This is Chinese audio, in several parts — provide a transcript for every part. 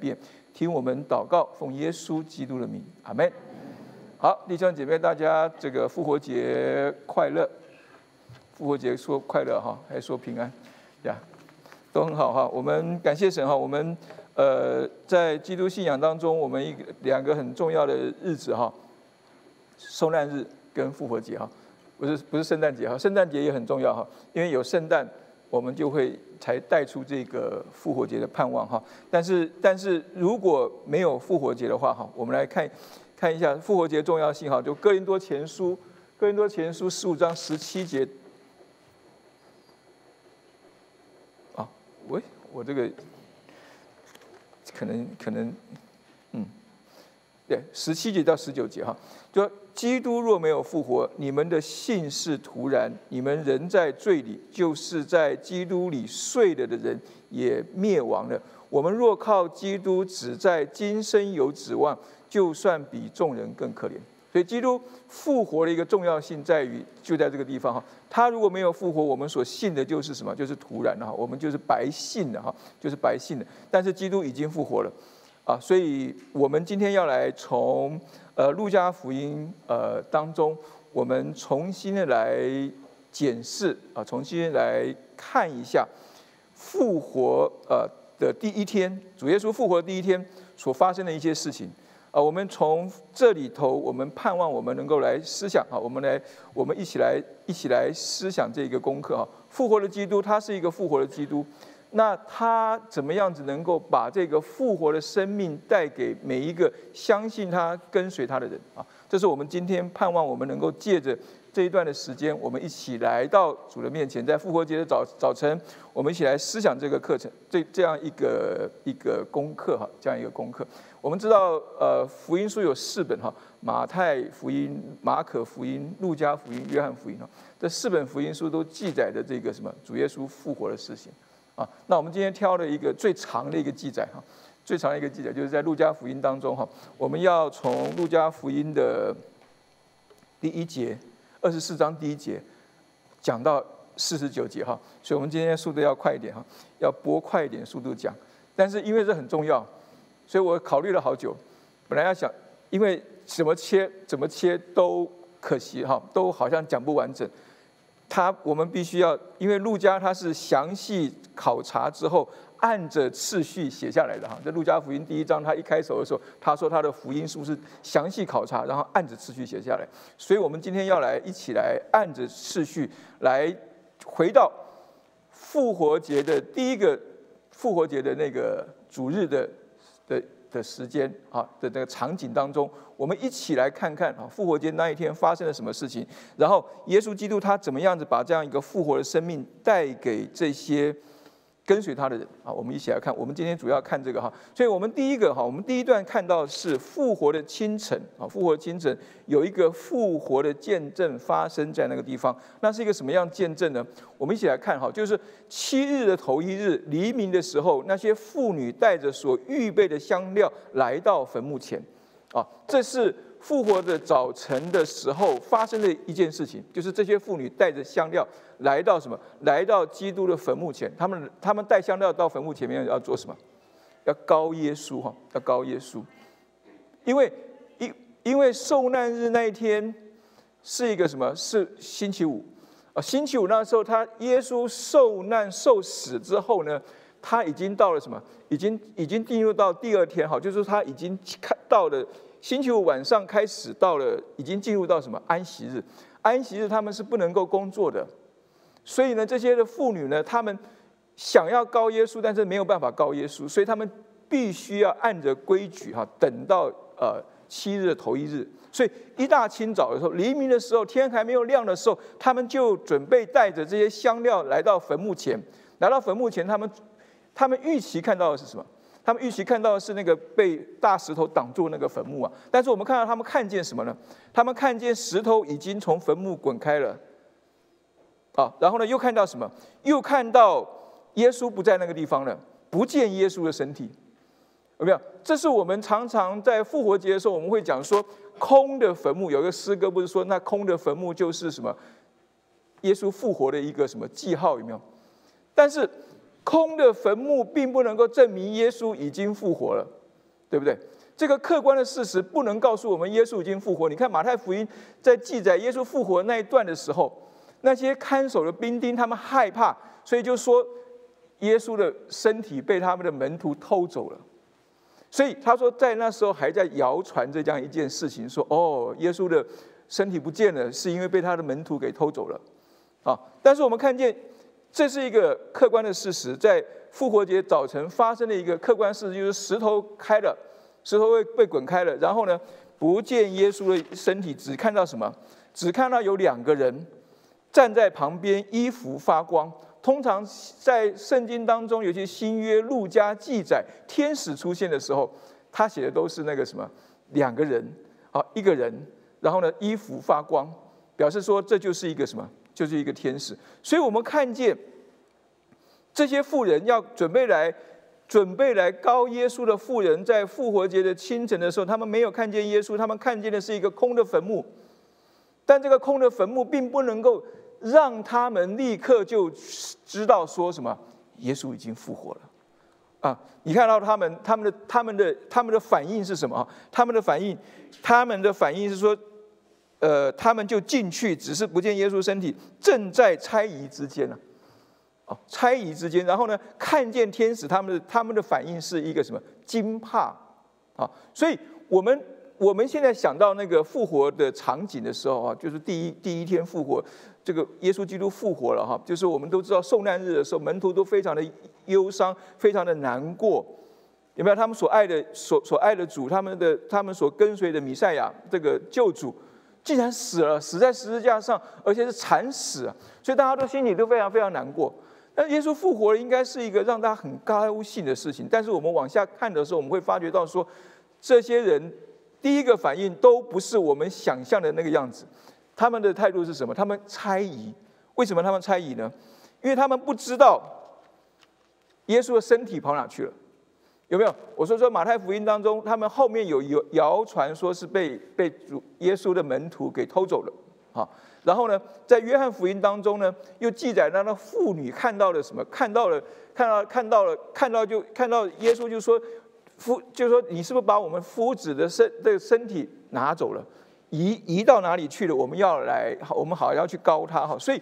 便听我们祷告，奉耶稣基督的名，阿门。好，弟兄姐妹，大家这个复活节快乐！复活节说快乐哈，还说平安呀，都很好哈。我们感谢神哈，我们呃在基督信仰当中，我们一个两个很重要的日子哈，受难日跟复活节哈，不是不是圣诞节哈，圣诞节也很重要哈，因为有圣诞，我们就会。才带出这个复活节的盼望哈，但是但是如果没有复活节的话哈，我们来看看一下复活节重要性哈，就哥林多前书，哥林多前书十五章十七节，啊，喂，我这个可能可能，对，十七节到十九节哈，就。基督若没有复活，你们的信是徒然，你们仍在罪里，就是在基督里睡了的人也灭亡了。我们若靠基督，只在今生有指望，就算比众人更可怜。所以，基督复活的一个重要性在于，就在这个地方哈。他如果没有复活，我们所信的就是什么？就是徒然的哈，我们就是白信的哈，就是白信的。但是，基督已经复活了啊，所以我们今天要来从。呃，路加福音呃当中，我们重新的来检视啊，重新来看一下复活呃的第一天，主耶稣复活的第一天所发生的一些事情啊，我们从这里头，我们盼望我们能够来思想啊，我们来，我们一起来一起来思想这个功课啊，复活的基督，他是一个复活的基督。那他怎么样子能够把这个复活的生命带给每一个相信他、跟随他的人啊？这是我们今天盼望我们能够借着这一段的时间，我们一起来到主的面前，在复活节的早早晨，我们一起来思想这个课程，这这样一个一个功课哈，这样一个功课。我们知道，呃，福音书有四本哈，马太福音、马可福音、路加福音、约翰福音哈，这四本福音书都记载的这个什么主耶稣复活的事情。啊，那我们今天挑了一个最长的一个记载哈，最长的一个记载就是在路加福音当中哈，我们要从路加福音的第一节，二十四章第一节讲到四十九节哈，所以我们今天速度要快一点哈，要拨快一点速度讲，但是因为这很重要，所以我考虑了好久，本来要想，因为怎么切怎么切都可惜哈，都好像讲不完整。他我们必须要，因为路加他是详细考察之后，按着次序写下来的哈。在路加福音第一章，他一开头的时候，他说他的福音是不是详细考察，然后按着次序写下来。所以我们今天要来一起来按着次序来回到复活节的第一个复活节的那个主日的的。的时间啊的这个场景当中，我们一起来看看啊复活节那一天发生了什么事情，然后耶稣基督他怎么样子把这样一个复活的生命带给这些。跟随他的人啊，我们一起来看。我们今天主要看这个哈，所以我们第一个哈，我们第一段看到是复活的清晨啊，复活的清晨有一个复活的见证发生在那个地方。那是一个什么样见证呢？我们一起来看哈，就是七日的头一日黎明的时候，那些妇女带着所预备的香料来到坟墓前啊，这是。复活的早晨的时候发生的一件事情，就是这些妇女带着香料来到什么？来到基督的坟墓前。他们他们带香料到坟墓前面要做什么？要高耶稣哈，要高耶稣。因为因因为受难日那一天是一个什么？是星期五啊。星期五那时候，他耶稣受难受死之后呢，他已经到了什么？已经已经进入到第二天哈，就是他已经看到了。星期五晚上开始，到了已经进入到什么安息日？安息日他们是不能够工作的，所以呢，这些的妇女呢，他们想要告耶稣，但是没有办法告耶稣，所以他们必须要按着规矩哈，等到呃七日的头一日。所以一大清早的时候，黎明的时候，天还没有亮的时候，他们就准备带着这些香料来到坟墓前。来到坟墓前，他们他们预期看到的是什么？他们预期看到的是那个被大石头挡住那个坟墓啊，但是我们看到他们看见什么呢？他们看见石头已经从坟墓滚开了，啊，然后呢又看到什么？又看到耶稣不在那个地方了，不见耶稣的身体，有没有？这是我们常常在复活节的时候，我们会讲说空的坟墓。有一个诗歌不是说那空的坟墓就是什么？耶稣复活的一个什么记号？有没有？但是。空的坟墓并不能够证明耶稣已经复活了，对不对？这个客观的事实不能告诉我们耶稣已经复活。你看马太福音在记载耶稣复活那一段的时候，那些看守的兵丁他们害怕，所以就说耶稣的身体被他们的门徒偷走了。所以他说在那时候还在谣传这样一件事情，说哦，耶稣的身体不见了，是因为被他的门徒给偷走了。啊，但是我们看见这是一个客观的事实，在复活节早晨发生的一个客观事实，就是石头开了。石头被被滚开了，然后呢，不见耶稣的身体，只看到什么？只看到有两个人站在旁边，衣服发光。通常在圣经当中，有些新约路加记载天使出现的时候，他写的都是那个什么两个人啊，一个人，然后呢，衣服发光，表示说这就是一个什么，就是一个天使。所以我们看见这些富人要准备来。准备来高耶稣的妇人，在复活节的清晨的时候，他们没有看见耶稣，他们看见的是一个空的坟墓。但这个空的坟墓并不能够让他们立刻就知道说什么耶稣已经复活了。啊，你看到他们他们的他们的他们的反应是什么？他们的反应，他们的反应是说，呃，他们就进去，只是不见耶稣身体，正在猜疑之间呢。哦，猜疑之间，然后呢，看见天使，他们的他们的反应是一个什么惊怕啊？所以，我们我们现在想到那个复活的场景的时候啊，就是第一第一天复活，这个耶稣基督复活了哈，就是我们都知道受难日的时候，门徒都非常的忧伤，非常的难过，有没有？他们所爱的所所爱的主，他们的他们所跟随的弥赛亚这个救主，竟然死了，死在十字架上，而且是惨死啊！所以大家都心里都非常非常难过。那耶稣复活了，应该是一个让大家很高兴的事情。但是我们往下看的时候，我们会发觉到说，这些人第一个反应都不是我们想象的那个样子。他们的态度是什么？他们猜疑。为什么他们猜疑呢？因为他们不知道耶稣的身体跑哪去了。有没有？我说说马太福音当中，他们后面有有谣传说是被被主耶稣的门徒给偷走了。好。然后呢，在约翰福音当中呢，又记载那那妇女看到了什么？看到了，看到看到了，看到就看到耶稣就说，夫就说你是不是把我们夫子的身这个身体拿走了，移移到哪里去了？我们要来，我们好要去告他哈。所以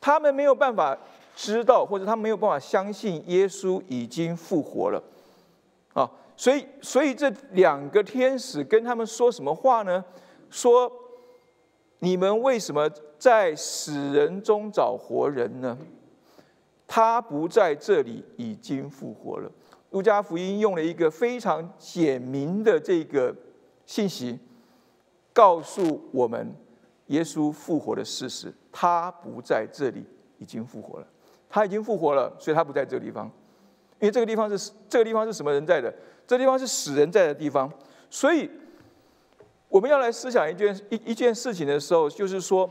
他们没有办法知道，或者他没有办法相信耶稣已经复活了。所以所以这两个天使跟他们说什么话呢？说。你们为什么在死人中找活人呢？他不在这里，已经复活了。路加福音用了一个非常简明的这个信息，告诉我们耶稣复活的事实。他不在这里，已经复活了。他已经复活了，所以他不在这个地方。因为这个地方是这个地方是什么人在的？这地方是死人在的地方，所以。我们要来思想一件一一件事情的时候，就是说，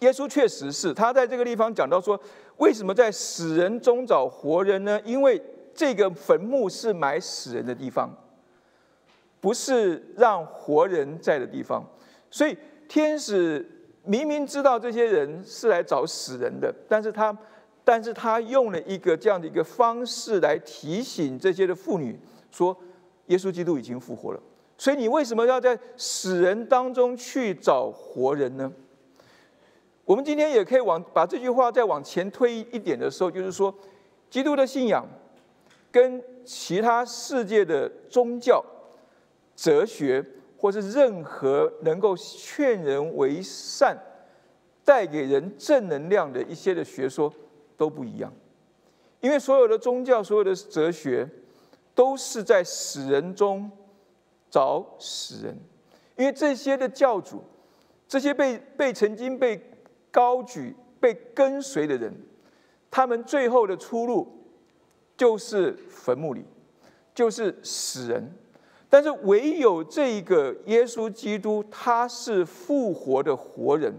耶稣确实是他在这个地方讲到说，为什么在死人中找活人呢？因为这个坟墓是埋死人的地方，不是让活人在的地方。所以天使明明知道这些人是来找死人的，但是他但是他用了一个这样的一个方式来提醒这些的妇女说，耶稣基督已经复活了。所以你为什么要在死人当中去找活人呢？我们今天也可以往把这句话再往前推一点的时候，就是说，基督的信仰跟其他世界的宗教、哲学，或是任何能够劝人为善、带给人正能量的一些的学说都不一样，因为所有的宗教、所有的哲学都是在死人中。找死人，因为这些的教主，这些被被曾经被高举、被跟随的人，他们最后的出路就是坟墓里，就是死人。但是唯有这一个耶稣基督，他是复活的活人，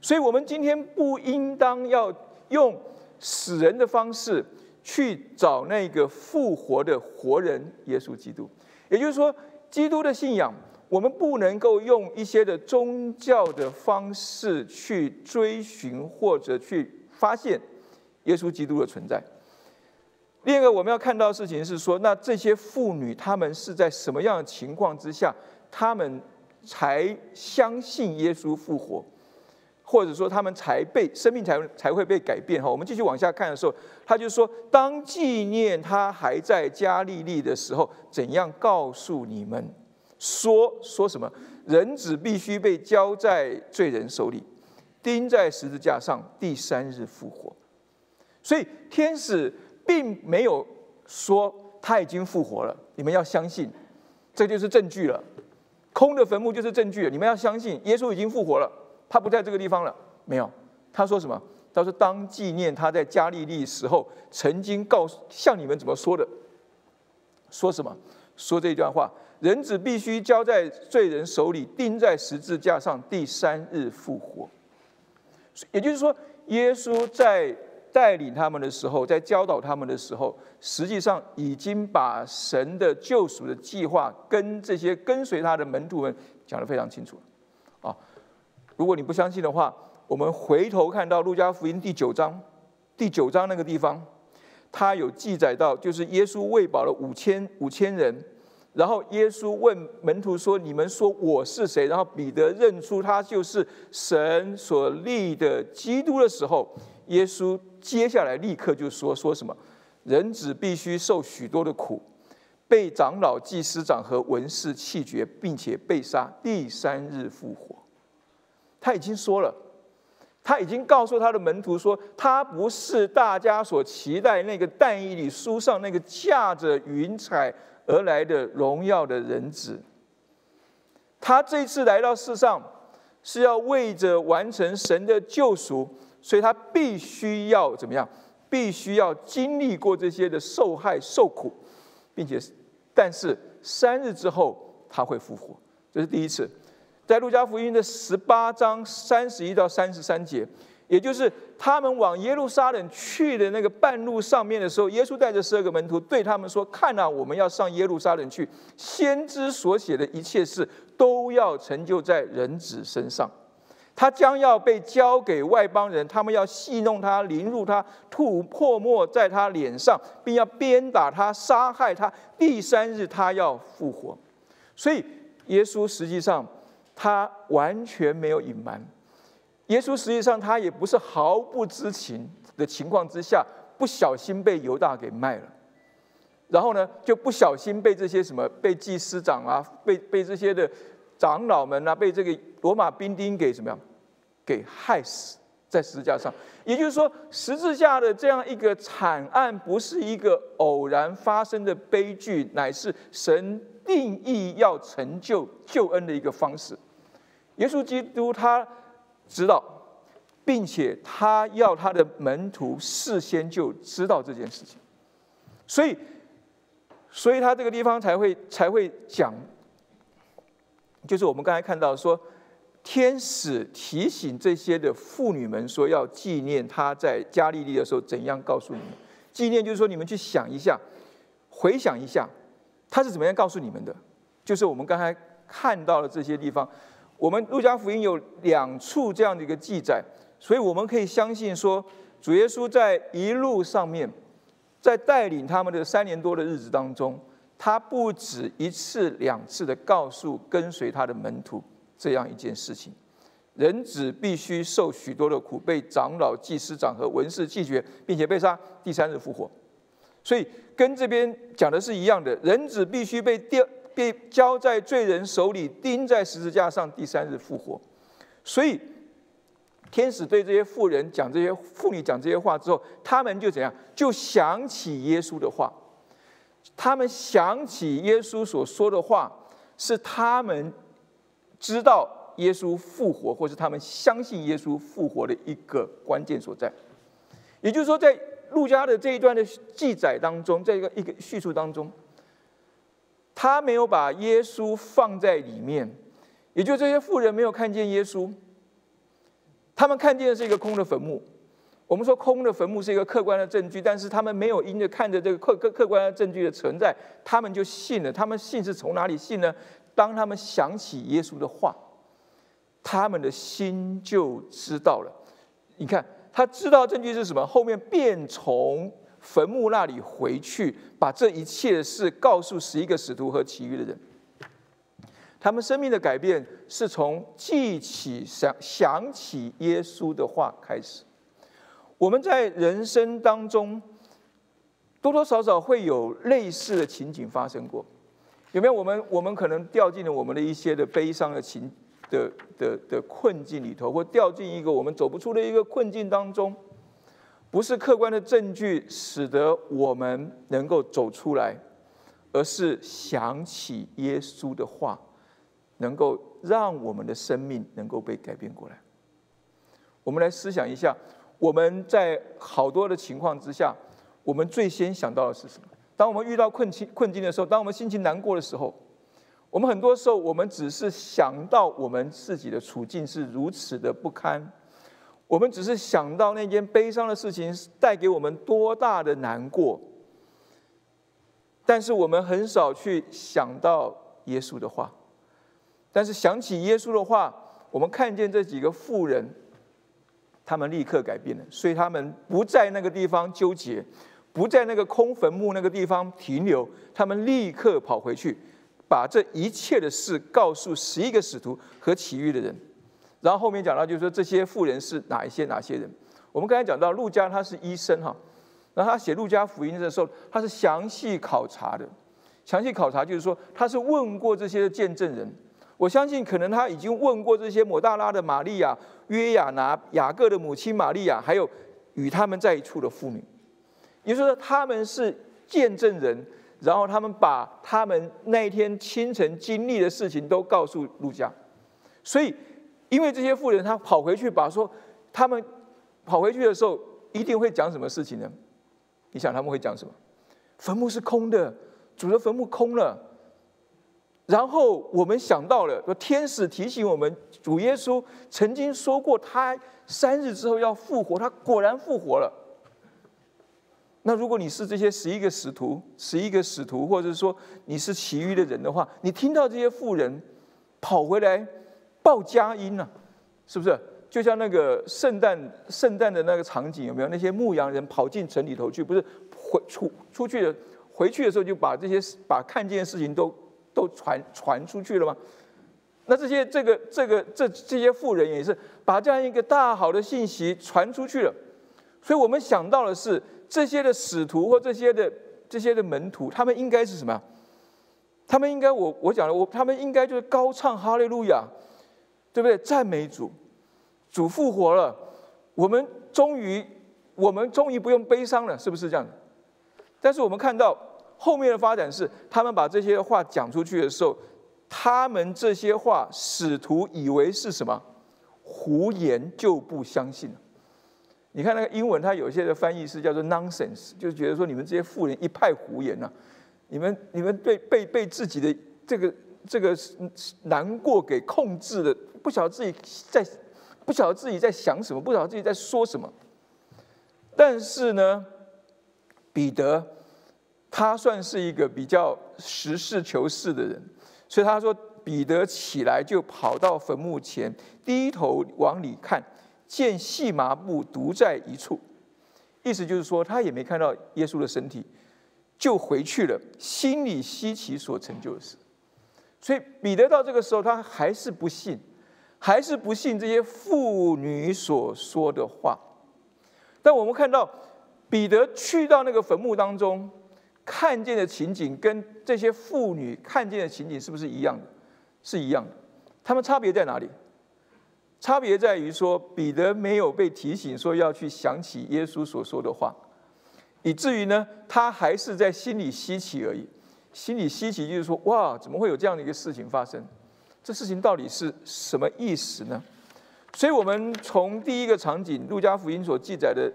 所以我们今天不应当要用死人的方式去找那个复活的活人耶稣基督，也就是说。基督的信仰，我们不能够用一些的宗教的方式去追寻或者去发现耶稣基督的存在。另一个我们要看到的事情是说，那这些妇女她们是在什么样的情况之下，她们才相信耶稣复活，或者说他们才被生命才才会被改变？哈，我们继续往下看的时候，他就说，当纪念他还在加利利的时候，怎样告诉你们说说什么？人子必须被交在罪人手里，钉在十字架上，第三日复活。所以天使。并没有说他已经复活了，你们要相信，这就是证据了。空的坟墓就是证据，你们要相信耶稣已经复活了，他不在这个地方了。没有，他说什么？他说当纪念他在加利利时候曾经告诉向你们怎么说的。说什么？说这一段话：人子必须交在罪人手里，钉在十字架上，第三日复活。也就是说，耶稣在。带领他们的时候，在教导他们的时候，实际上已经把神的救赎的计划跟这些跟随他的门徒们讲得非常清楚了。如果你不相信的话，我们回头看到路加福音第九章，第九章那个地方，他有记载到，就是耶稣喂饱了五千五千人，然后耶稣问门徒说：“你们说我是谁？”然后彼得认出他就是神所立的基督的时候，耶稣。接下来立刻就说说什么，人子必须受许多的苦，被长老、祭司长和文士弃绝，并且被杀，第三日复活。他已经说了，他已经告诉他的门徒说，他不是大家所期待那个但以理书上那个驾着云彩而来的荣耀的人子。他这次来到世上，是要为着完成神的救赎。所以他必须要怎么样？必须要经历过这些的受害、受苦，并且，但是三日之后他会复活，这是第一次。在路加福音的十八章三十一到三十三节，也就是他们往耶路撒冷去的那个半路上面的时候，耶稣带着十二个门徒对他们说：“看啊，我们要上耶路撒冷去，先知所写的一切事都要成就在人子身上。”他将要被交给外邦人，他们要戏弄他、凌辱他、吐唾沫在他脸上，并要鞭打他、杀害他。第三日，他要复活。所以，耶稣实际上他完全没有隐瞒。耶稣实际上他也不是毫不知情的情况之下，不小心被犹大给卖了，然后呢，就不小心被这些什么被祭司长啊、被被这些的长老们啊、被这个罗马兵丁给什么样？给害死在十字架上，也就是说，十字架的这样一个惨案，不是一个偶然发生的悲剧，乃是神定义要成就救恩的一个方式。耶稣基督他知道，并且他要他的门徒事先就知道这件事情，所以，所以他这个地方才会才会讲，就是我们刚才看到说。天使提醒这些的妇女们说：“要纪念他在加利利的时候怎样告诉你们？纪念就是说，你们去想一下，回想一下，他是怎么样告诉你们的？就是我们刚才看到的这些地方，我们路加福音有两处这样的一个记载，所以我们可以相信说，主耶稣在一路上面，在带领他们的三年多的日子当中，他不止一次、两次的告诉跟随他的门徒。”这样一件事情，人子必须受许多的苦，被长老、祭司长和文士拒绝，并且被杀，第三日复活。所以跟这边讲的是一样的，人子必须被第二、被交在罪人手里，钉在十字架上，第三日复活。所以天使对这些妇人讲这些妇女讲这些话之后，他们就怎样？就想起耶稣的话，他们想起耶稣所说的话，是他们。知道耶稣复活，或是他们相信耶稣复活的一个关键所在，也就是说，在路加的这一段的记载当中，在一个一个叙述当中，他没有把耶稣放在里面，也就这些富人没有看见耶稣，他们看见的是一个空的坟墓。我们说空的坟墓是一个客观的证据，但是他们没有因着看着这个客客客观的证据的存在，他们就信了。他们信是从哪里信呢？当他们想起耶稣的话，他们的心就知道了。你看，他知道证据是什么？后面变从坟墓那里回去，把这一切的事告诉十一个使徒和其余的人。他们生命的改变是从记起想想起耶稣的话开始。我们在人生当中多多少少会有类似的情景发生过，有没有？我们我们可能掉进了我们的一些的悲伤的情的的的困境里头，或掉进一个我们走不出的一个困境当中。不是客观的证据使得我们能够走出来，而是想起耶稣的话。能够让我们的生命能够被改变过来。我们来思想一下，我们在好多的情况之下，我们最先想到的是什么？当我们遇到困境困境的时候，当我们心情难过的时候，我们很多时候我们只是想到我们自己的处境是如此的不堪，我们只是想到那件悲伤的事情带给我们多大的难过，但是我们很少去想到耶稣的话。但是想起耶稣的话，我们看见这几个妇人，他们立刻改变了，所以他们不在那个地方纠结，不在那个空坟墓那个地方停留，他们立刻跑回去，把这一切的事告诉十一个使徒和其余的人。然后后面讲到，就是说这些妇人是哪一些哪些人？我们刚才讲到，路加他是医生哈，然后他写路加福音的时候，他是详细考察的，详细考察就是说，他是问过这些见证人。我相信，可能他已经问过这些抹大拉的玛利亚、约亚拿、雅各的母亲玛利亚，还有与他们在一处的妇女。也就是说，他们是见证人，然后他们把他们那一天清晨经历的事情都告诉路加。所以，因为这些富人，他跑回去把说，他们跑回去的时候，一定会讲什么事情呢？你想他们会讲什么？坟墓是空的，主的坟墓空了。然后我们想到了，说天使提醒我们，主耶稣曾经说过，他三日之后要复活，他果然复活了。那如果你是这些十一个使徒，十一个使徒，或者说你是其余的人的话，你听到这些富人跑回来报佳音呢，是不是？就像那个圣诞圣诞的那个场景，有没有那些牧羊人跑进城里头去？不是回出出去的，回去的时候就把这些把看见的事情都。都传传出去了吗？那这些这个这个这这些富人也是把这样一个大好的信息传出去了，所以我们想到的是这些的使徒或这些的这些的门徒，他们应该是什么？他们应该我我讲了，我他们应该就是高唱哈利路亚，对不对？赞美主，主复活了，我们终于我们终于不用悲伤了，是不是这样？但是我们看到。后面的发展是，他们把这些话讲出去的时候，他们这些话使徒以为是什么胡言，就不相信了。你看那个英文，它有些的翻译是叫做 nonsense，就是觉得说你们这些富人一派胡言呐，你们你们被被被自己的这个这个难过给控制的，不晓得自己在不晓得自己在想什么，不晓得自己在说什么。但是呢，彼得。他算是一个比较实事求是的人，所以他说：“彼得起来就跑到坟墓前，低头往里看，见细麻布独在一处。”意思就是说，他也没看到耶稣的身体，就回去了，心里稀奇所成就的事。所以彼得到这个时候，他还是不信，还是不信这些妇女所说的话。但我们看到彼得去到那个坟墓当中。看见的情景跟这些妇女看见的情景是不是一样的？是一样的。他们差别在哪里？差别在于说，彼得没有被提醒说要去想起耶稣所说的话，以至于呢，他还是在心里稀奇而已。心里稀奇就是说，哇，怎么会有这样的一个事情发生？这事情到底是什么意思呢？所以，我们从第一个场景，路加福音所记载的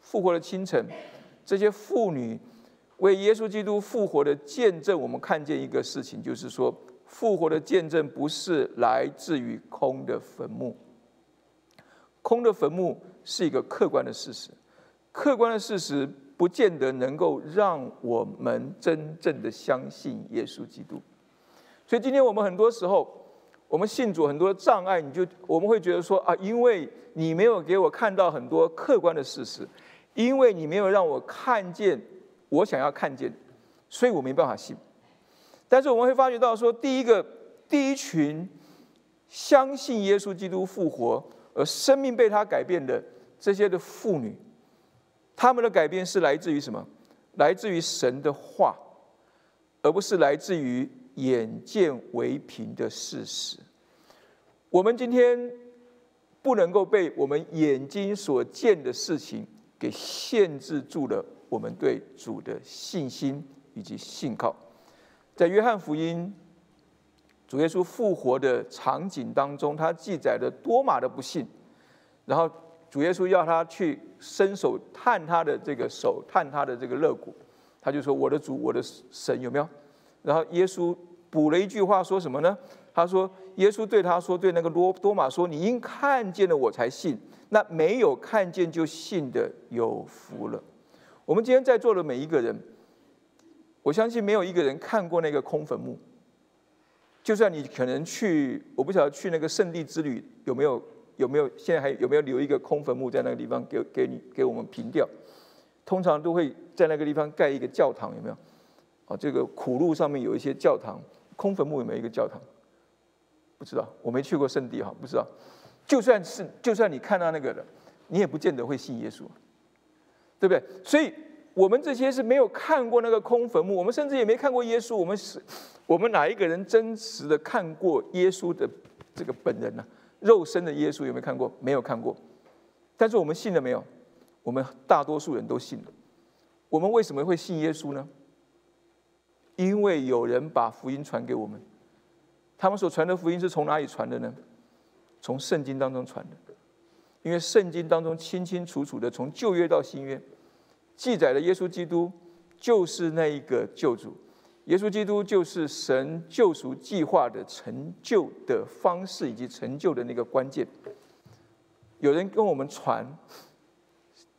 复活的清晨，这些妇女。为耶稣基督复活的见证，我们看见一个事情，就是说，复活的见证不是来自于空的坟墓。空的坟墓是一个客观的事实，客观的事实不见得能够让我们真正的相信耶稣基督。所以，今天我们很多时候，我们信主很多障碍，你就我们会觉得说啊，因为你没有给我看到很多客观的事实。因为你没有让我看见我想要看见，所以我没办法信。但是我们会发觉到，说第一个第一群相信耶稣基督复活而生命被他改变的这些的妇女，他们的改变是来自于什么？来自于神的话，而不是来自于眼见为凭的事实。我们今天不能够被我们眼睛所见的事情给限制住了我们对主的信心以及信靠。在约翰福音，主耶稣复活的场景当中，他记载了多马的不幸，然后主耶稣要他去伸手探他的这个手，探他的这个肋骨，他就说：“我的主，我的神，有没有？”然后耶稣补了一句话，说什么呢？他说：“耶稣对他说，对那个多多马说，你因看见了我才信，那没有看见就信的有福了。”我们今天在座的每一个人。我相信没有一个人看过那个空坟墓。就算你可能去，我不晓得去那个圣地之旅有没有有没有现在还有没有留一个空坟墓在那个地方给给你给我们平掉。通常都会在那个地方盖一个教堂，有没有？哦，这个苦路上面有一些教堂，空坟墓有没有一个教堂？不知道，我没去过圣地哈，不知道。就算是就算你看到那个的，你也不见得会信耶稣，对不对？所以。我们这些是没有看过那个空坟墓，我们甚至也没看过耶稣。我们是，我们哪一个人真实的看过耶稣的这个本人呢？肉身的耶稣有没有看过？没有看过。但是我们信了没有？我们大多数人都信了。我们为什么会信耶稣呢？因为有人把福音传给我们。他们所传的福音是从哪里传的呢？从圣经当中传的。因为圣经当中清清楚楚的从旧约到新约。记载了耶稣基督就是那一个救主，耶稣基督就是神救赎计划的成就的方式以及成就的那个关键。有人跟我们传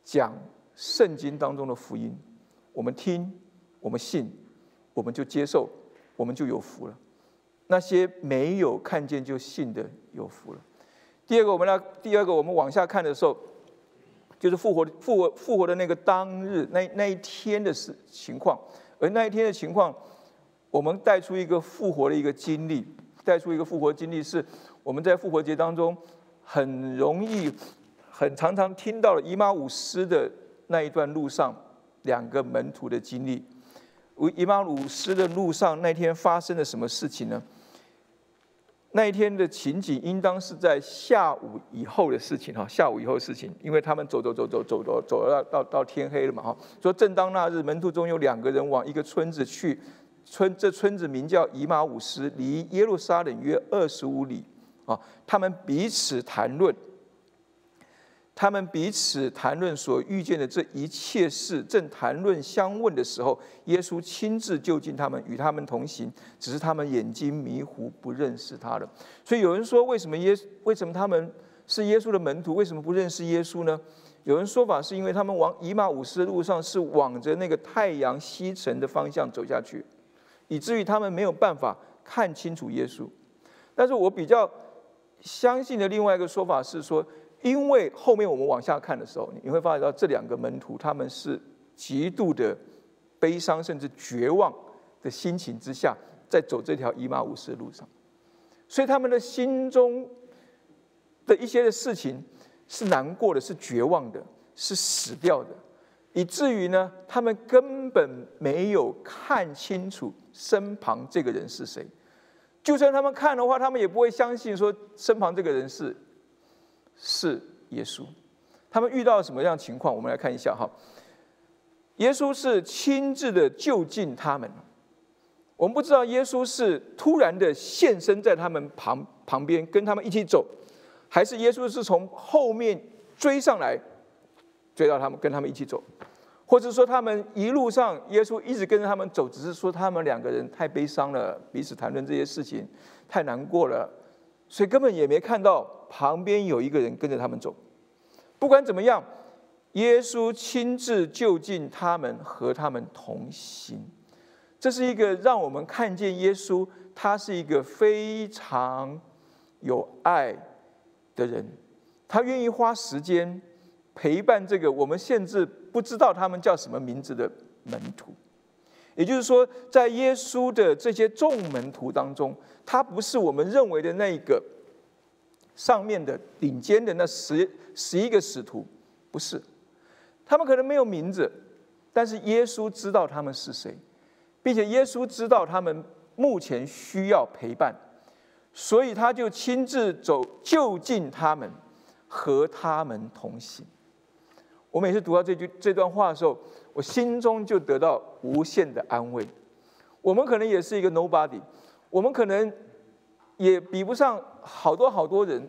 讲圣经当中的福音，我们听，我们信，我们就接受，我们就有福了。那些没有看见就信的有福了。第二个，我们来第二个，我们往下看的时候。就是复活、复活、复活的那个当日，那那一天的事情况，而那一天的情况，我们带出一个复活的一个经历，带出一个复活经历，是我们在复活节当中很容易、很常常听到了姨妈五斯的那一段路上两个门徒的经历。姨妈五斯的路上那天发生了什么事情呢？那一天的情景，应当是在下午以后的事情哈。下午以后的事情，因为他们走走走走走走走到到到天黑了嘛哈。说正当那日，门徒中有两个人往一个村子去，村这村子名叫以马五斯，离耶路撒冷约二十五里啊。他们彼此谈论。他们彼此谈论所遇见的这一切事，正谈论相问的时候，耶稣亲自就近他们，与他们同行。只是他们眼睛迷糊，不认识他了。所以有人说，为什么耶为什么他们是耶稣的门徒，为什么不认识耶稣呢？有人说法是因为他们往以马五斯的路上是往着那个太阳西沉的方向走下去，以至于他们没有办法看清楚耶稣。但是我比较相信的另外一个说法是说。因为后面我们往下看的时候，你会发现到这两个门徒他们是极度的悲伤甚至绝望的心情之下，在走这条以马五斯的路上，所以他们的心中的一些的事情是难过的，是绝望的，是死掉的，以至于呢，他们根本没有看清楚身旁这个人是谁。就算他们看的话，他们也不会相信说身旁这个人是。是耶稣，他们遇到什么样情况？我们来看一下哈。耶稣是亲自的就近他们，我们不知道耶稣是突然的现身在他们旁旁边，跟他们一起走，还是耶稣是从后面追上来，追到他们跟他们一起走，或者说他们一路上耶稣一直跟着他们走，只是说他们两个人太悲伤了，彼此谈论这些事情太难过了，所以根本也没看到。旁边有一个人跟着他们走，不管怎么样，耶稣亲自就近他们，和他们同行。这是一个让我们看见耶稣，他是一个非常有爱的人，他愿意花时间陪伴这个我们甚至不知道他们叫什么名字的门徒。也就是说，在耶稣的这些众门徒当中，他不是我们认为的那一个上面的顶尖的那十十一个使徒，不是。他们可能没有名字，但是耶稣知道他们是谁，并且耶稣知道他们目前需要陪伴，所以他就亲自走就近他们，和他们同行。我每次读到这句这段话的时候，我心中就得到无限的安慰。我们可能也是一个 nobody，我们可能也比不上好多好多人，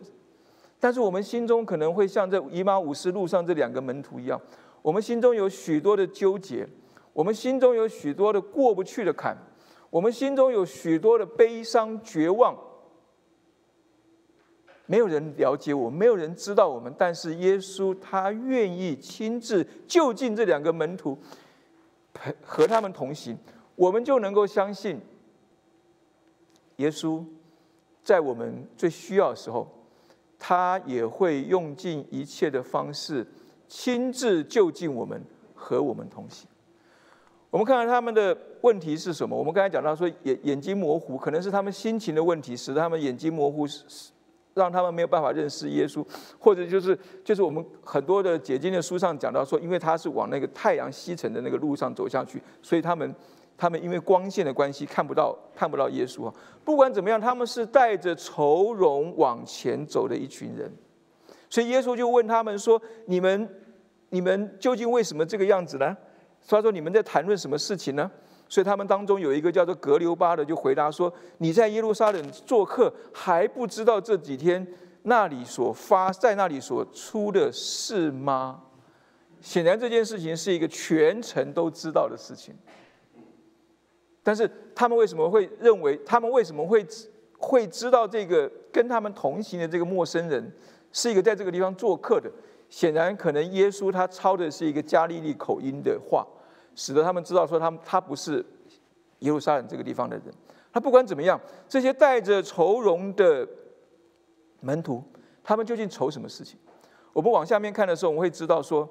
但是我们心中可能会像这姨妈五斯路上这两个门徒一样，我们心中有许多的纠结，我们心中有许多的过不去的坎，我们心中有许多的悲伤绝望。没有人了解我，没有人知道我们，但是耶稣他愿意亲自就近这两个门徒，陪和他们同行，我们就能够相信，耶稣在我们最需要的时候，他也会用尽一切的方式，亲自就近我们，和我们同行。我们看看他们的问题是什么？我们刚才讲到说眼眼睛模糊，可能是他们心情的问题，使得他们眼睛模糊。让他们没有办法认识耶稣，或者就是就是我们很多的解经的书上讲到说，因为他是往那个太阳西沉的那个路上走下去，所以他们他们因为光线的关系看不到看不到耶稣啊。不管怎么样，他们是带着愁容往前走的一群人，所以耶稣就问他们说：“你们你们究竟为什么这个样子呢？”他说：“你们在谈论什么事情呢？”所以他们当中有一个叫做格留巴的，就回答说：“你在耶路撒冷做客，还不知道这几天那里所发在那里所出的事吗？”显然这件事情是一个全城都知道的事情。但是他们为什么会认为？他们为什么会会知道这个跟他们同行的这个陌生人是一个在这个地方做客的？显然，可能耶稣他抄的是一个加利利口音的话。使得他们知道说，他们他不是耶路撒冷这个地方的人。他不管怎么样，这些带着愁容的门徒，他们究竟愁什么事情？我们往下面看的时候，我们会知道说，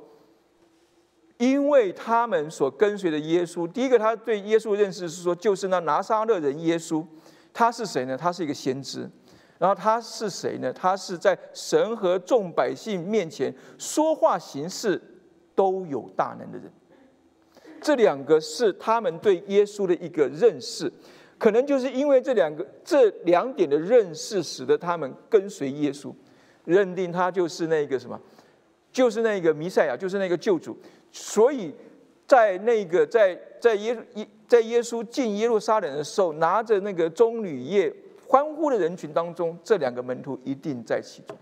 因为他们所跟随的耶稣，第一个他对耶稣认识是说，就是那拿撒勒人耶稣。他是谁呢？他是一个先知。然后他是谁呢？他是在神和众百姓面前说话行事都有大能的人。这两个是他们对耶稣的一个认识，可能就是因为这两个这两点的认识，使得他们跟随耶稣，认定他就是那个什么，就是那个弥赛亚，就是那个救主。所以在那个在在耶耶在耶稣进耶路撒冷的时候，拿着那个棕榈叶欢呼的人群当中，这两个门徒一定在其中。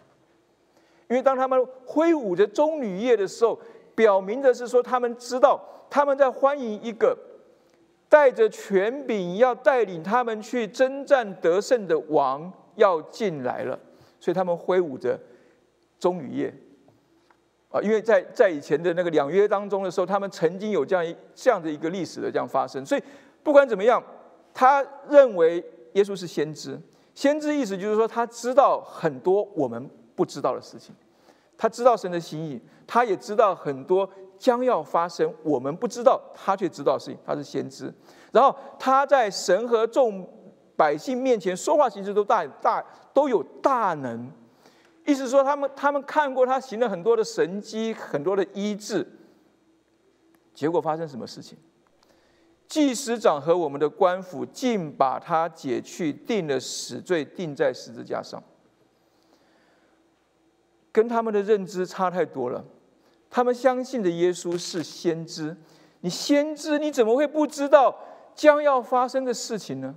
因为当他们挥舞着棕榈叶的时候，表明的是说他们知道。他们在欢迎一个带着权柄要带领他们去征战得胜的王要进来了，所以他们挥舞着棕榈叶啊，因为在在以前的那个两约当中的时候，他们曾经有这样一这样的一个历史的这样发生，所以不管怎么样，他认为耶稣是先知，先知意思就是说他知道很多我们不知道的事情，他知道神的心意，他也知道很多。将要发生，我们不知道，他却知道事情。他是先知，然后他在神和众百姓面前说话形式都大大都有大能，意思说他们他们看过他行了很多的神迹，很多的医治。结果发生什么事情？祭司长和我们的官府竟把他解去，定了死罪，定在十字架上，跟他们的认知差太多了。他们相信的耶稣是先知，你先知你怎么会不知道将要发生的事情呢？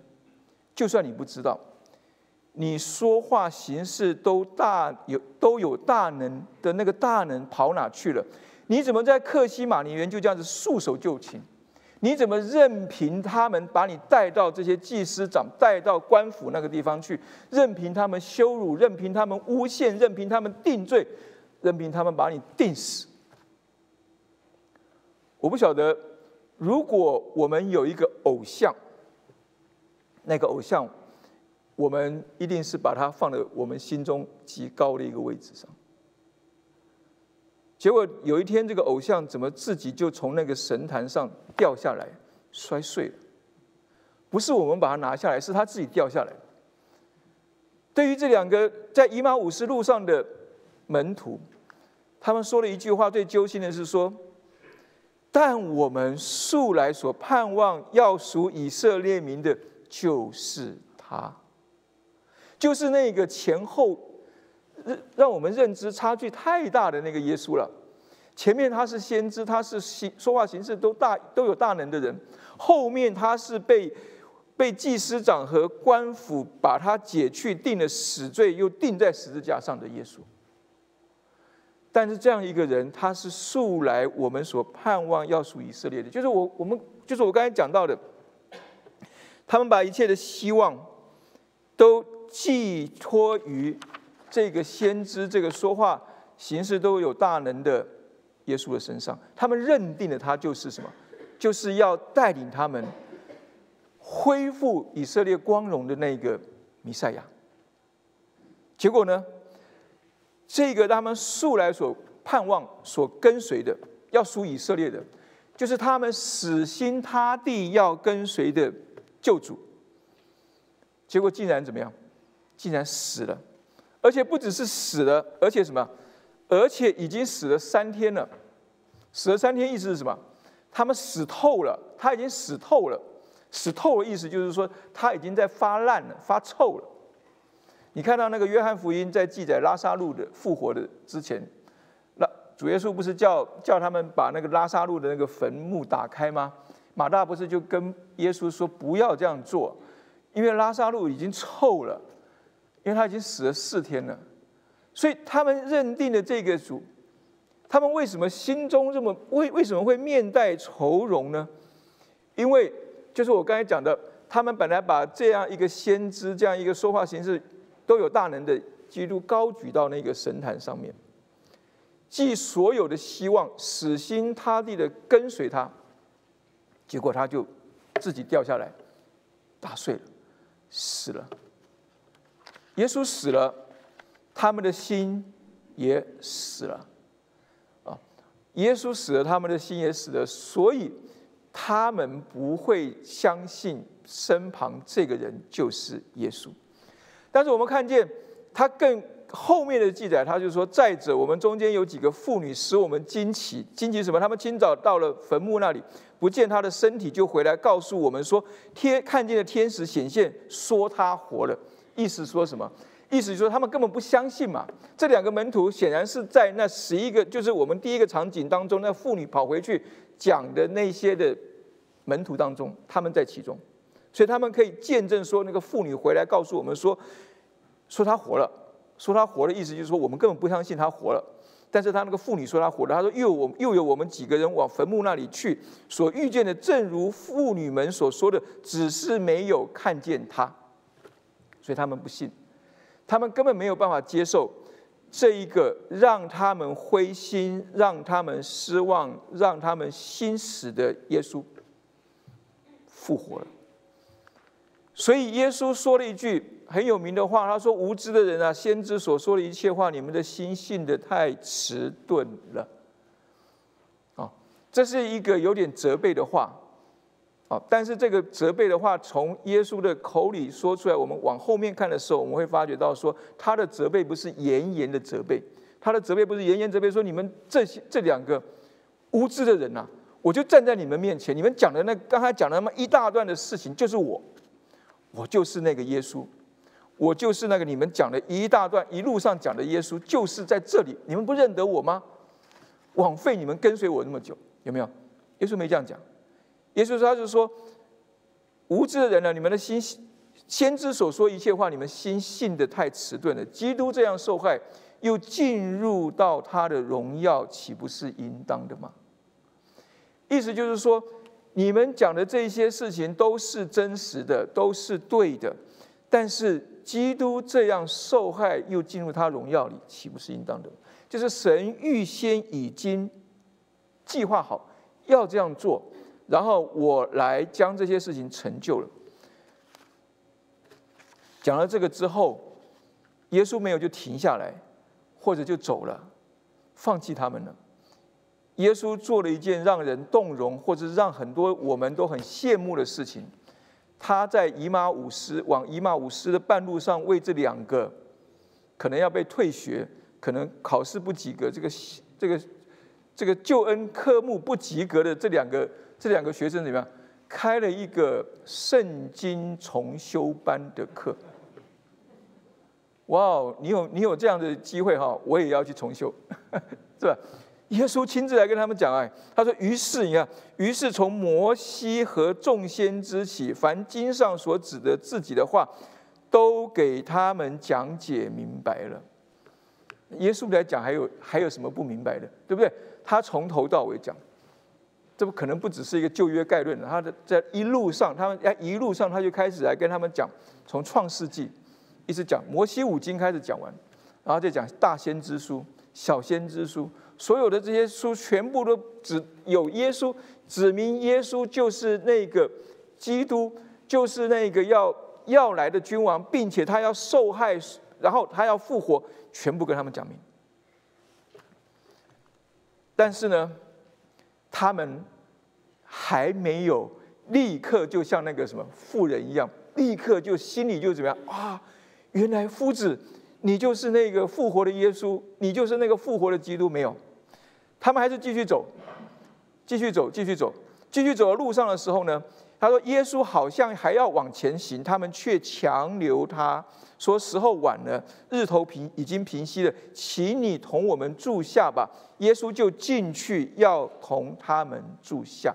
就算你不知道，你说话行事都大有都有大能的那个大能跑哪去了？你怎么在克西马尼园就这样子束手就擒？你怎么任凭他们把你带到这些祭司长带到官府那个地方去？任凭他们羞辱，任凭他们诬陷，任凭他们定罪，任凭他们把你定死？我不晓得，如果我们有一个偶像，那个偶像，我们一定是把它放在我们心中极高的一个位置上。结果有一天，这个偶像怎么自己就从那个神坛上掉下来，摔碎了？不是我们把它拿下来，是他自己掉下来。对于这两个在以马五斯路上的门徒，他们说了一句话，最揪心的是说：“但我们素来所盼望要属以色列民的，就是他，就是那个前后让我们认知差距太大的那个耶稣了。前面他是先知，他是行说话形式都大都有大能的人；后面他是被。”被祭司长和官府把他解去，定了死罪，又钉在十字架上的耶稣。但是这样一个人，他是素来我们所盼望要属以色列的，就是我我们就是我刚才讲到的，他们把一切的希望都寄托于这个先知、这个说话、行事都有大能的耶稣的身上。他们认定了他就是什么，就是要带领他们。恢复以色列光荣的那个弥赛亚，结果呢？这个他们素来所盼望、所跟随的，要属以色列的，就是他们死心塌地要跟随的救主。结果竟然怎么样？竟然死了，而且不只是死了，而且什么？而且已经死了三天了。死了三天，意思是什么？他们死透了，他已经死透了。死透的意思就是说，他已经在发烂了、发臭了。你看到那个约翰福音在记载拉萨路的复活的之前，那主耶稣不是叫叫他们把那个拉萨路的那个坟墓打开吗？马大不是就跟耶稣说不要这样做，因为拉萨路已经臭了，因为他已经死了四天了。所以他们认定的这个主，他们为什么心中这么为为什么会面带愁容呢？因为。就是我刚才讲的，他们本来把这样一个先知、这样一个说话形式都有大能的基督高举到那个神坛上面，寄所有的希望，死心塌地的跟随他，结果他就自己掉下来，打碎了，死了。耶稣死了，他们的心也死了。啊，耶稣死了，他们的心也死了，所以。他们不会相信身旁这个人就是耶稣，但是我们看见他更后面的记载，他就说：再者，我们中间有几个妇女使我们惊奇，惊奇什么？他们清早到了坟墓那里，不见他的身体，就回来告诉我们说：天看见了天使显现，说他活了。意思说什么？意思说他们根本不相信嘛。这两个门徒显然是在那十一个，就是我们第一个场景当中，那妇女跑回去。讲的那些的门徒当中，他们在其中，所以他们可以见证说，那个妇女回来告诉我们说，说她活了，说她活了，意思就是说我们根本不相信她活了，但是他那个妇女说她活了，她说又我又有我们几个人往坟墓那里去，所遇见的正如妇女们所说的，只是没有看见她，所以他们不信，他们根本没有办法接受。这一个让他们灰心、让他们失望、让他们心死的耶稣复活了。所以耶稣说了一句很有名的话，他说：“无知的人啊，先知所说的一切话，你们的心信的太迟钝了。”啊，这是一个有点责备的话。但是这个责备的话，从耶稣的口里说出来，我们往后面看的时候，我们会发觉到说，他的责备不是严严的责备，他的责备不是严严责备，说你们这些这两个无知的人呐，我就站在你们面前，你们讲的那刚才讲的那么一大段的事情，就是我，我就是那个耶稣，我就是那个你们讲的一大段一路上讲的耶稣，就是在这里，你们不认得我吗？枉费你们跟随我那么久，有没有？耶稣没这样讲。耶稣说：“他就说，无知的人呢，你们的心先知所说一切话，你们心信的太迟钝了。基督这样受害，又进入到他的荣耀，岂不是应当的吗？意思就是说，你们讲的这些事情都是真实的，都是对的。但是基督这样受害，又进入他荣耀里，岂不是应当的？就是神预先已经计划好要这样做。”然后我来将这些事情成就了。讲了这个之后，耶稣没有就停下来，或者就走了，放弃他们了。耶稣做了一件让人动容，或者让很多我们都很羡慕的事情。他在姨妈五斯往姨妈五斯的半路上，为这两个可能要被退学、可能考试不及格、这个这个这个救恩科目不及格的这两个这两个学生怎么样，开了一个圣经重修班的课。哇哦，你有你有这样的机会哈，我也要去重修，是吧？耶稣亲自来跟他们讲哎，他说：“于是你看，于是从摩西和众先知起，凡经上所指的自己的话，都给他们讲解明白了。耶稣来讲，还有还有什么不明白的，对不对？他从头到尾讲，这不可能不只是一个旧约概论他的在一路上，他们哎一路上他就开始来跟他们讲，从创世纪一直讲摩西五经开始讲完，然后再讲大先知书、小先知书。”所有的这些书全部都指有耶稣，指明耶稣就是那个基督，就是那个要要来的君王，并且他要受害，然后他要复活，全部跟他们讲明。但是呢，他们还没有立刻就像那个什么妇人一样，立刻就心里就怎么样啊？原来夫子。你就是那个复活的耶稣，你就是那个复活的基督，没有？他们还是继续走，继续走，继续走，继续走的路上的时候呢？他说：“耶稣好像还要往前行，他们却强留他，说时候晚了，日头平已经平息了，请你同我们住下吧。”耶稣就进去要同他们住下。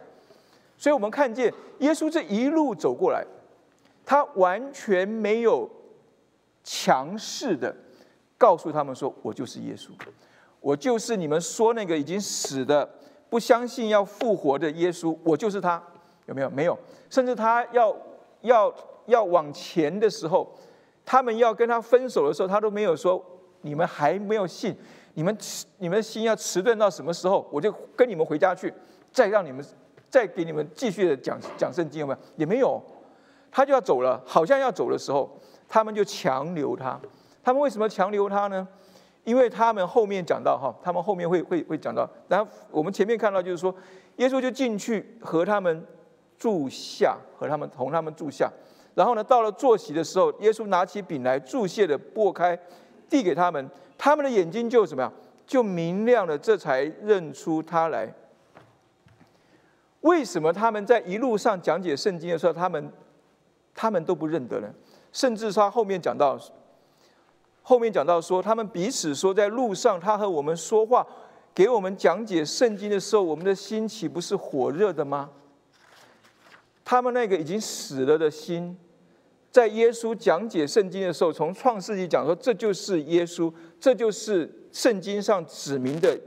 所以我们看见耶稣这一路走过来，他完全没有。强势的告诉他们说：“我就是耶稣，我就是你们说那个已经死的、不相信要复活的耶稣，我就是他。有没有？没有。甚至他要要要往前的时候，他们要跟他分手的时候，他都没有说你们还没有信，你们你们心要迟钝到什么时候，我就跟你们回家去，再让你们再给你们继续的讲讲圣经，有没有？也没有。他就要走了，好像要走的时候。”他们就强留他，他们为什么强留他呢？因为他们后面讲到哈，他们后面会会会讲到。然后我们前面看到就是说，耶稣就进去和他们住下，和他们同他们住下。然后呢，到了坐席的时候，耶稣拿起饼来注谢的拨开，递给他们，他们的眼睛就怎么样，就明亮了，这才认出他来。为什么他们在一路上讲解圣经的时候，他们他们都不认得呢？甚至他后面讲到，后面讲到说，他们彼此说，在路上他和我们说话，给我们讲解圣经的时候，我们的心岂不是火热的吗？他们那个已经死了的心，在耶稣讲解圣经的时候，从创世纪讲说，这就是耶稣，这就是圣经上指明的，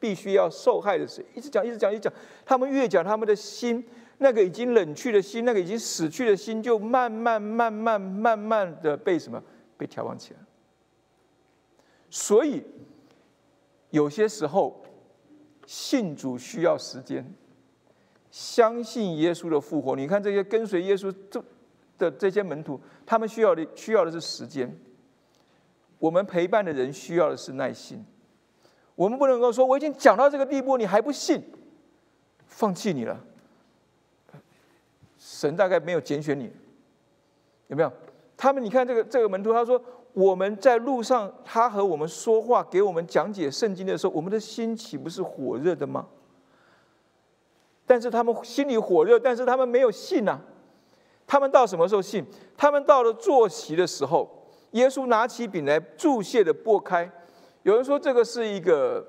必须要受害的事，一直讲，一直讲，一直讲，他们越讲，他们的心。那个已经冷去的心，那个已经死去的心，就慢慢、慢慢、慢慢的被什么被调旺起来。所以有些时候信主需要时间，相信耶稣的复活。你看这些跟随耶稣这的这些门徒，他们需要的需要的是时间。我们陪伴的人需要的是耐心。我们不能够说我已经讲到这个地步，你还不信，放弃你了。神大概没有拣选你，有没有？他们你看这个这个门徒，他说我们在路上，他和我们说话，给我们讲解圣经的时候，我们的心岂不是火热的吗？但是他们心里火热，但是他们没有信呐。他们到什么时候信？他们到了坐席的时候，耶稣拿起饼来注谢的拨开。有人说这个是一个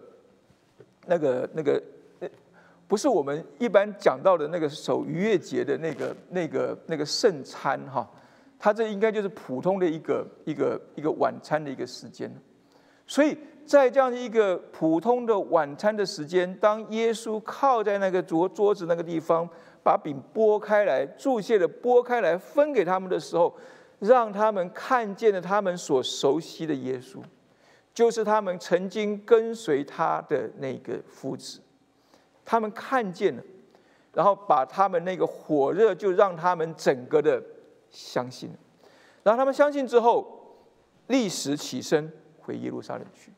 那个那个。不是我们一般讲到的那个守逾越节的那个、那个、那个圣餐哈，它这应该就是普通的一个、一个、一个晚餐的一个时间。所以在这样一个普通的晚餐的时间，当耶稣靠在那个桌桌子那个地方，把饼拨开来，注谢的拨开来分给他们的时候，让他们看见了他们所熟悉的耶稣，就是他们曾经跟随他的那个夫子。他们看见了，然后把他们那个火热，就让他们整个的相信了。然后他们相信之后，立时起身回耶路撒冷去。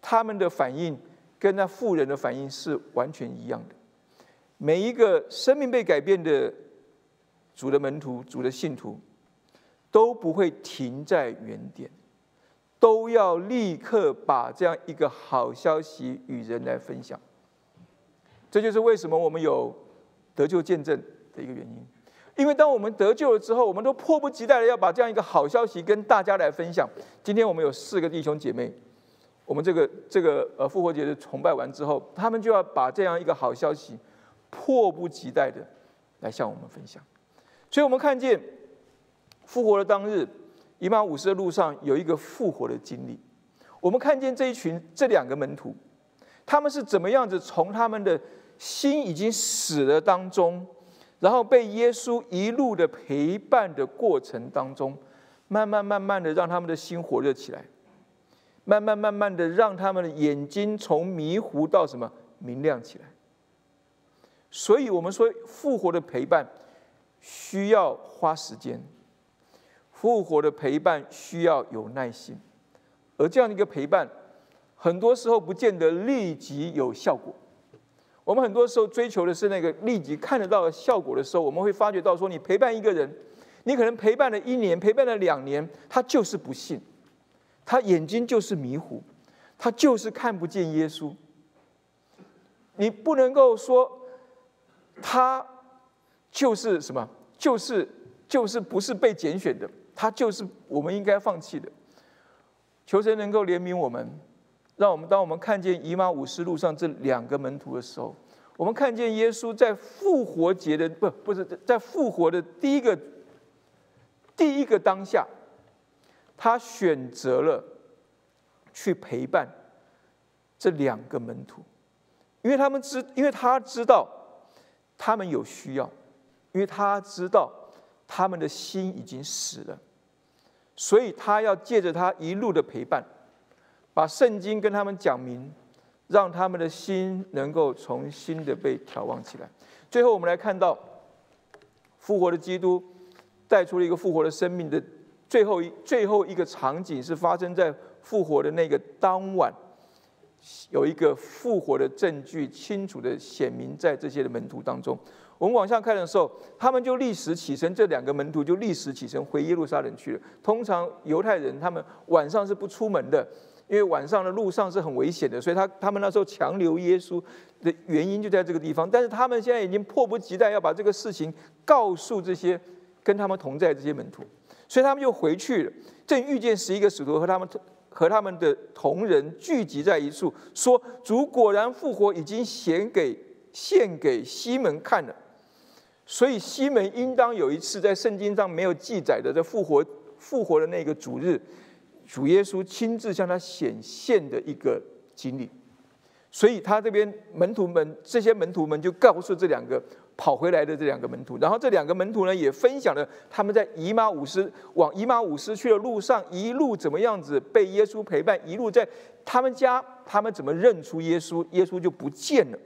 他们的反应跟那富人的反应是完全一样的。每一个生命被改变的主的门徒、主的信徒，都不会停在原点，都要立刻把这样一个好消息与人来分享。这就是为什么我们有得救见证的一个原因。因为当我们得救了之后，我们都迫不及待的要把这样一个好消息跟大家来分享。今天我们有四个弟兄姐妹，我们这个这个呃复活节的崇拜完之后，他们就要把这样一个好消息迫不及待的来向我们分享。所以，我们看见复活的当日，以马五斯的路上有一个复活的经历。我们看见这一群这两个门徒，他们是怎么样子从他们的心已经死了当中。然后被耶稣一路的陪伴的过程当中，慢慢慢慢的让他们的心火热起来，慢慢慢慢的让他们的眼睛从迷糊到什么明亮起来。所以，我们说复活的陪伴需要花时间，复活的陪伴需要有耐心，而这样的一个陪伴，很多时候不见得立即有效果。我们很多时候追求的是那个立即看得到的效果的时候，我们会发觉到说，你陪伴一个人，你可能陪伴了一年，陪伴了两年，他就是不信，他眼睛就是迷糊，他就是看不见耶稣。你不能够说他就是什么，就是就是不是被拣选的，他就是我们应该放弃的。求神能够怜悯我们。让我们当我们看见以马五十路上这两个门徒的时候，我们看见耶稣在复活节的不不是在复活的第一个第一个当下，他选择了去陪伴这两个门徒，因为他们知，因为他知道他们有需要，因为他知道他们的心已经死了，所以他要借着他一路的陪伴。把圣经跟他们讲明，让他们的心能够重新的被眺望起来。最后，我们来看到复活的基督带出了一个复活的生命的最后一最后一个场景，是发生在复活的那个当晚，有一个复活的证据清楚的显明在这些的门徒当中。我们往下看的时候，他们就立时起身，这两个门徒就立时起身回耶路撒冷去了。通常犹太人他们晚上是不出门的。因为晚上的路上是很危险的，所以他他们那时候强留耶稣的原因就在这个地方。但是他们现在已经迫不及待要把这个事情告诉这些跟他们同在这些门徒，所以他们就回去了。正遇见十一个使徒和他们和他们的同人聚集在一处，说主果然复活，已经显给献给西门看了。所以西门应当有一次在圣经上没有记载的这复活复活的那个主日。主耶稣亲自向他显现的一个经历，所以他这边门徒们这些门徒们就告诉这两个跑回来的这两个门徒，然后这两个门徒呢也分享了他们在姨妈五斯往姨妈五斯去的路上一路怎么样子被耶稣陪伴，一路在他们家他们怎么认出耶稣，耶稣就不见了。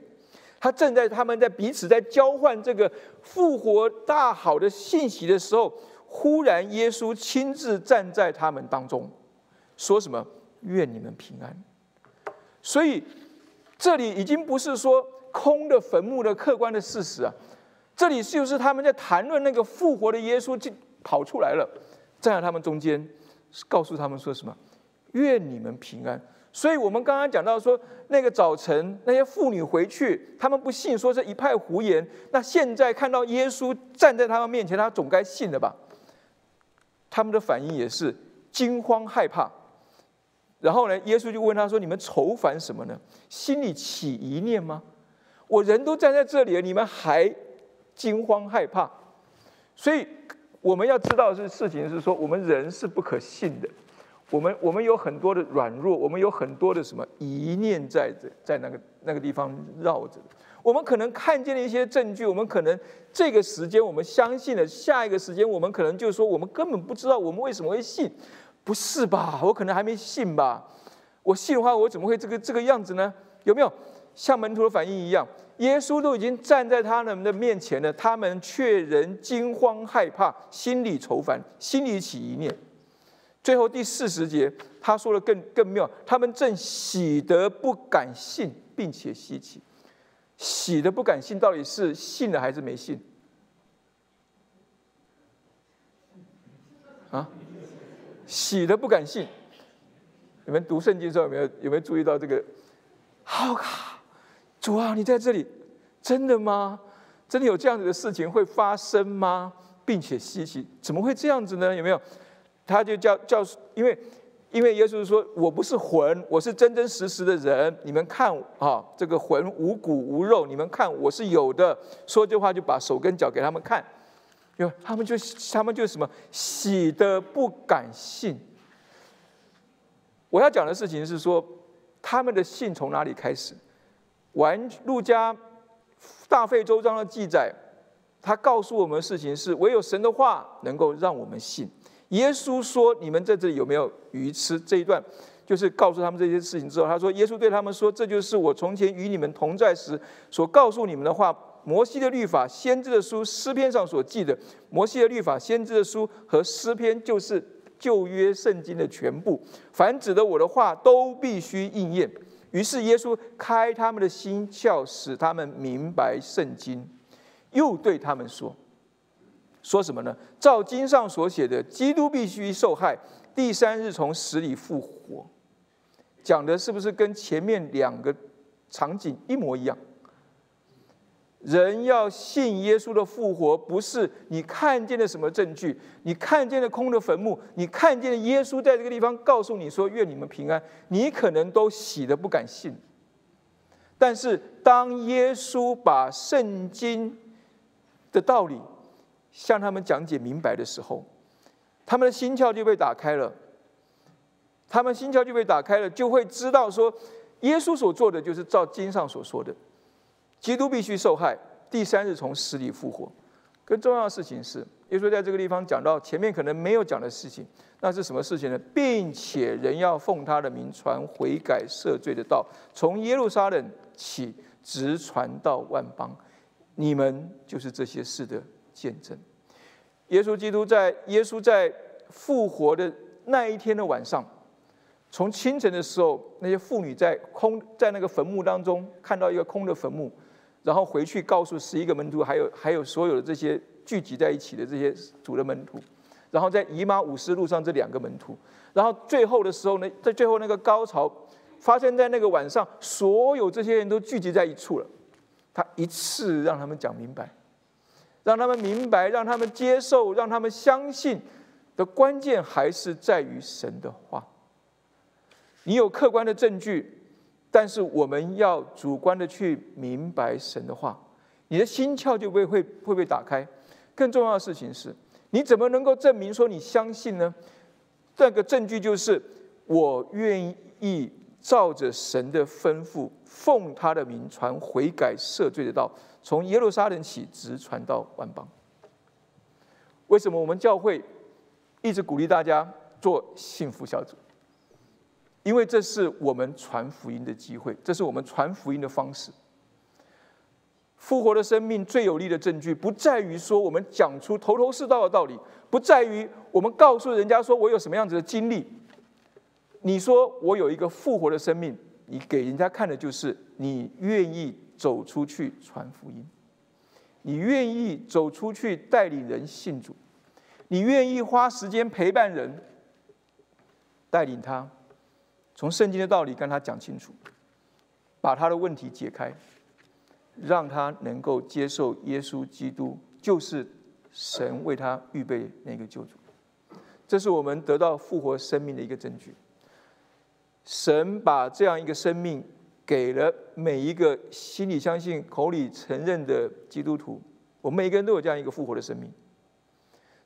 他正在他们在彼此在交换这个复活大好的信息的时候，忽然耶稣亲自站在他们当中。说什么？愿你们平安。所以这里已经不是说空的坟墓的客观的事实啊，这里就是他们在谈论那个复活的耶稣就跑出来了，站在他们中间，告诉他们说什么？愿你们平安。所以我们刚刚讲到说，那个早晨那些妇女回去，他们不信，说是一派胡言。那现在看到耶稣站在他们面前，他总该信了吧？他们的反应也是惊慌害怕。然后呢？耶稣就问他说：“你们愁烦什么呢？心里起疑念吗？我人都站在这里了，你们还惊慌害怕？所以我们要知道的事情是说，我们人是不可信的。我们我们有很多的软弱，我们有很多的什么疑念在这在那个那个地方绕着。我们可能看见了一些证据，我们可能这个时间我们相信了，下一个时间我们可能就是说我们根本不知道我们为什么会信。”不是吧？我可能还没信吧。我信的话，我怎么会这个这个样子呢？有没有像门徒的反应一样？耶稣都已经站在他们的面前了，他们却仍惊慌害怕，心里愁烦，心里起疑念。最后第四十节，他说的更更妙，他们正喜得不敢信，并且稀奇。喜得不敢信，到底是信了还是没信？啊，喜得不敢信。你们读圣经的时候有没有有没有注意到这个？好卡，主啊，你在这里，真的吗？真的有这样子的事情会发生吗？并且稀奇，怎么会这样子呢？有没有？他就叫叫，因为因为耶稣说：“我不是魂，我是真真实实的人。你们看啊，这个魂无骨无肉，你们看我是有的。”说这话就把手跟脚给他们看，因为他们就他们就什么喜的不敢信。我要讲的事情是说，他们的信从哪里开始？完路加大费周章的记载，他告诉我们的事情是：唯有神的话能够让我们信。耶稣说：“你们在这里有没有鱼吃？”这一段就是告诉他们这些事情之后，他说：“耶稣对他们说，这就是我从前与你们同在时所告诉你们的话。摩西的律法、先知的书、诗篇上所记的，摩西的律法、先知的书和诗篇，就是旧约圣经的全部。凡指的我的话，都必须应验。”于是耶稣开他们的心窍，使他们明白圣经，又对他们说。说什么呢？照经上所写的，基督必须受害，第三日从死里复活。讲的是不是跟前面两个场景一模一样？人要信耶稣的复活，不是你看见了什么证据，你看见了空的坟墓，你看见了耶稣在这个地方告诉你说愿你们平安，你可能都喜的不敢信。但是当耶稣把圣经的道理，向他们讲解明白的时候，他们的心窍就被打开了。他们心窍就被打开了，就会知道说，耶稣所做的就是照经上所说的，基督必须受害，第三日从死里复活。更重要的事情是，耶稣在这个地方讲到前面可能没有讲的事情，那是什么事情呢？并且人要奉他的名传悔改赦罪的道，从耶路撒冷起，直传到万邦。你们就是这些事的。见证，耶稣基督在耶稣在复活的那一天的晚上，从清晨的时候，那些妇女在空在那个坟墓当中看到一个空的坟墓，然后回去告诉十一个门徒，还有还有所有的这些聚集在一起的这些主的门徒，然后在以马五斯路上这两个门徒，然后最后的时候呢，在最后那个高潮发生在那个晚上，所有这些人都聚集在一处了，他一次让他们讲明白。让他们明白，让他们接受，让他们相信的关键还是在于神的话。你有客观的证据，但是我们要主观的去明白神的话，你的心窍就会会会被打开。更重要的事情是，你怎么能够证明说你相信呢？这个证据就是我愿意照着神的吩咐，奉他的名传悔改赦罪的道。从耶路撒冷起，直传到万邦。为什么我们教会一直鼓励大家做幸福小组？因为这是我们传福音的机会，这是我们传福音的方式。复活的生命最有力的证据，不在于说我们讲出头头是道的道理，不在于我们告诉人家说我有什么样子的经历。你说我有一个复活的生命，你给人家看的就是你愿意。走出去传福音，你愿意走出去带领人信主，你愿意花时间陪伴人，带领他从圣经的道理跟他讲清楚，把他的问题解开，让他能够接受耶稣基督就是神为他预备那个救主，这是我们得到复活生命的一个证据。神把这样一个生命。给了每一个心里相信、口里承认的基督徒，我们每个人都有这样一个复活的生命。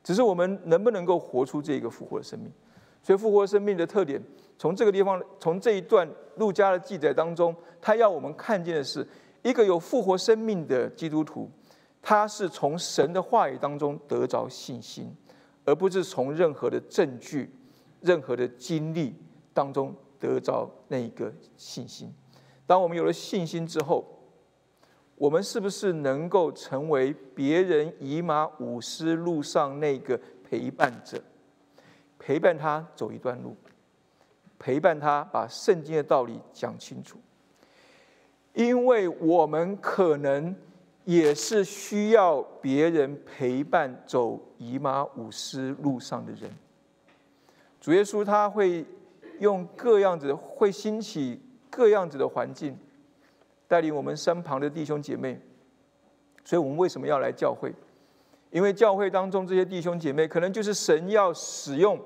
只是我们能不能够活出这个复活的生命？所以复活生命的特点，从这个地方，从这一段路加的记载当中，他要我们看见的是，一个有复活生命的基督徒，他是从神的话语当中得着信心，而不是从任何的证据、任何的经历当中得着那个信心。当我们有了信心之后，我们是不是能够成为别人以马五斯路上那个陪伴者？陪伴他走一段路，陪伴他把圣经的道理讲清楚。因为我们可能也是需要别人陪伴走以马五斯路上的人。主耶稣他会用各样子，会兴起各样子的环境，带领我们身旁的弟兄姐妹。所以我们为什么要来教会？因为教会当中这些弟兄姐妹，可能就是神要使用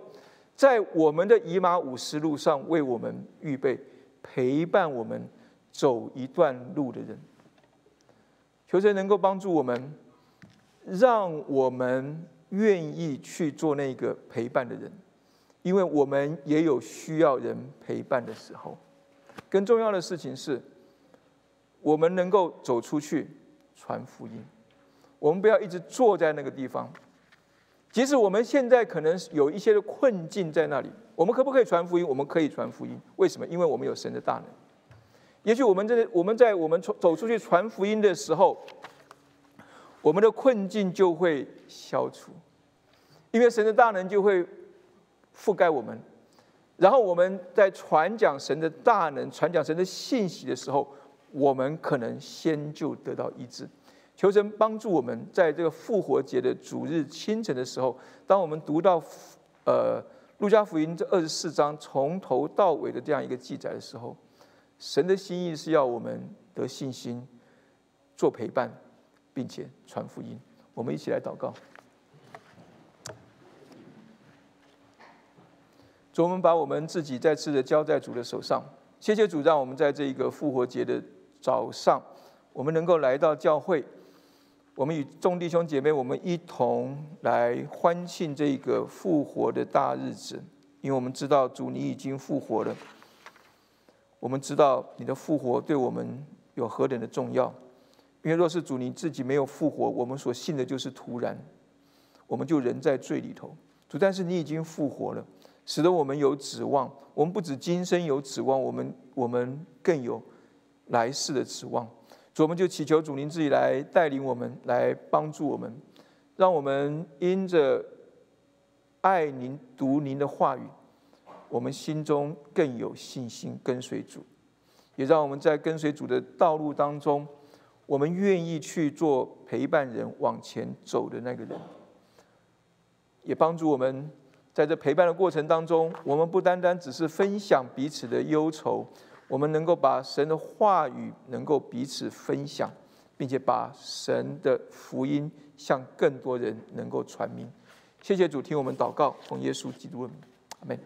在我们的以马五斯路上为我们预备陪伴我们。走一段路的人，求神能够帮助我们，让我们愿意去做那个陪伴的人，因为我们也有需要人陪伴的时候。更重要的事情是，我们能够走出去传福音。我们不要一直坐在那个地方，即使我们现在可能有一些的困境在那里，我们可不可以传福音？我们可以传福音。为什么？因为我们有神的大能。也许我们这我们在我们走出去传福音的时候，我们的困境就会消除，因为神的大能就会覆盖我们。然后我们在传讲神的大能、传讲神的信息的时候，我们可能先就得到医治。求神帮助我们，在这个复活节的主日清晨的时候，当我们读到呃路加福音这二十四章从头到尾的这样一个记载的时候。神的心意是要我们得信心，做陪伴，并且传福音。我们一起来祷告。主，我们把我们自己再次的交在主的手上。谢谢主，让我们在这一个复活节的早上，我们能够来到教会。我们与众弟兄姐妹，我们一同来欢庆这个复活的大日子，因为我们知道主你已经复活了。我们知道你的复活对我们有何等的重要，因为若是主你自己没有复活，我们所信的就是徒然，我们就人在罪里头。主，但是你已经复活了，使得我们有指望。我们不止今生有指望，我们我们更有来世的指望。主，我们就祈求主您自己来带领我们，来帮助我们，让我们因着爱您、读您的话语。我们心中更有信心跟随主，也让我们在跟随主的道路当中，我们愿意去做陪伴人往前走的那个人，也帮助我们在这陪伴的过程当中，我们不单单只是分享彼此的忧愁，我们能够把神的话语能够彼此分享，并且把神的福音向更多人能够传明。谢谢主，听我们祷告，奉耶稣基督的名，阿门。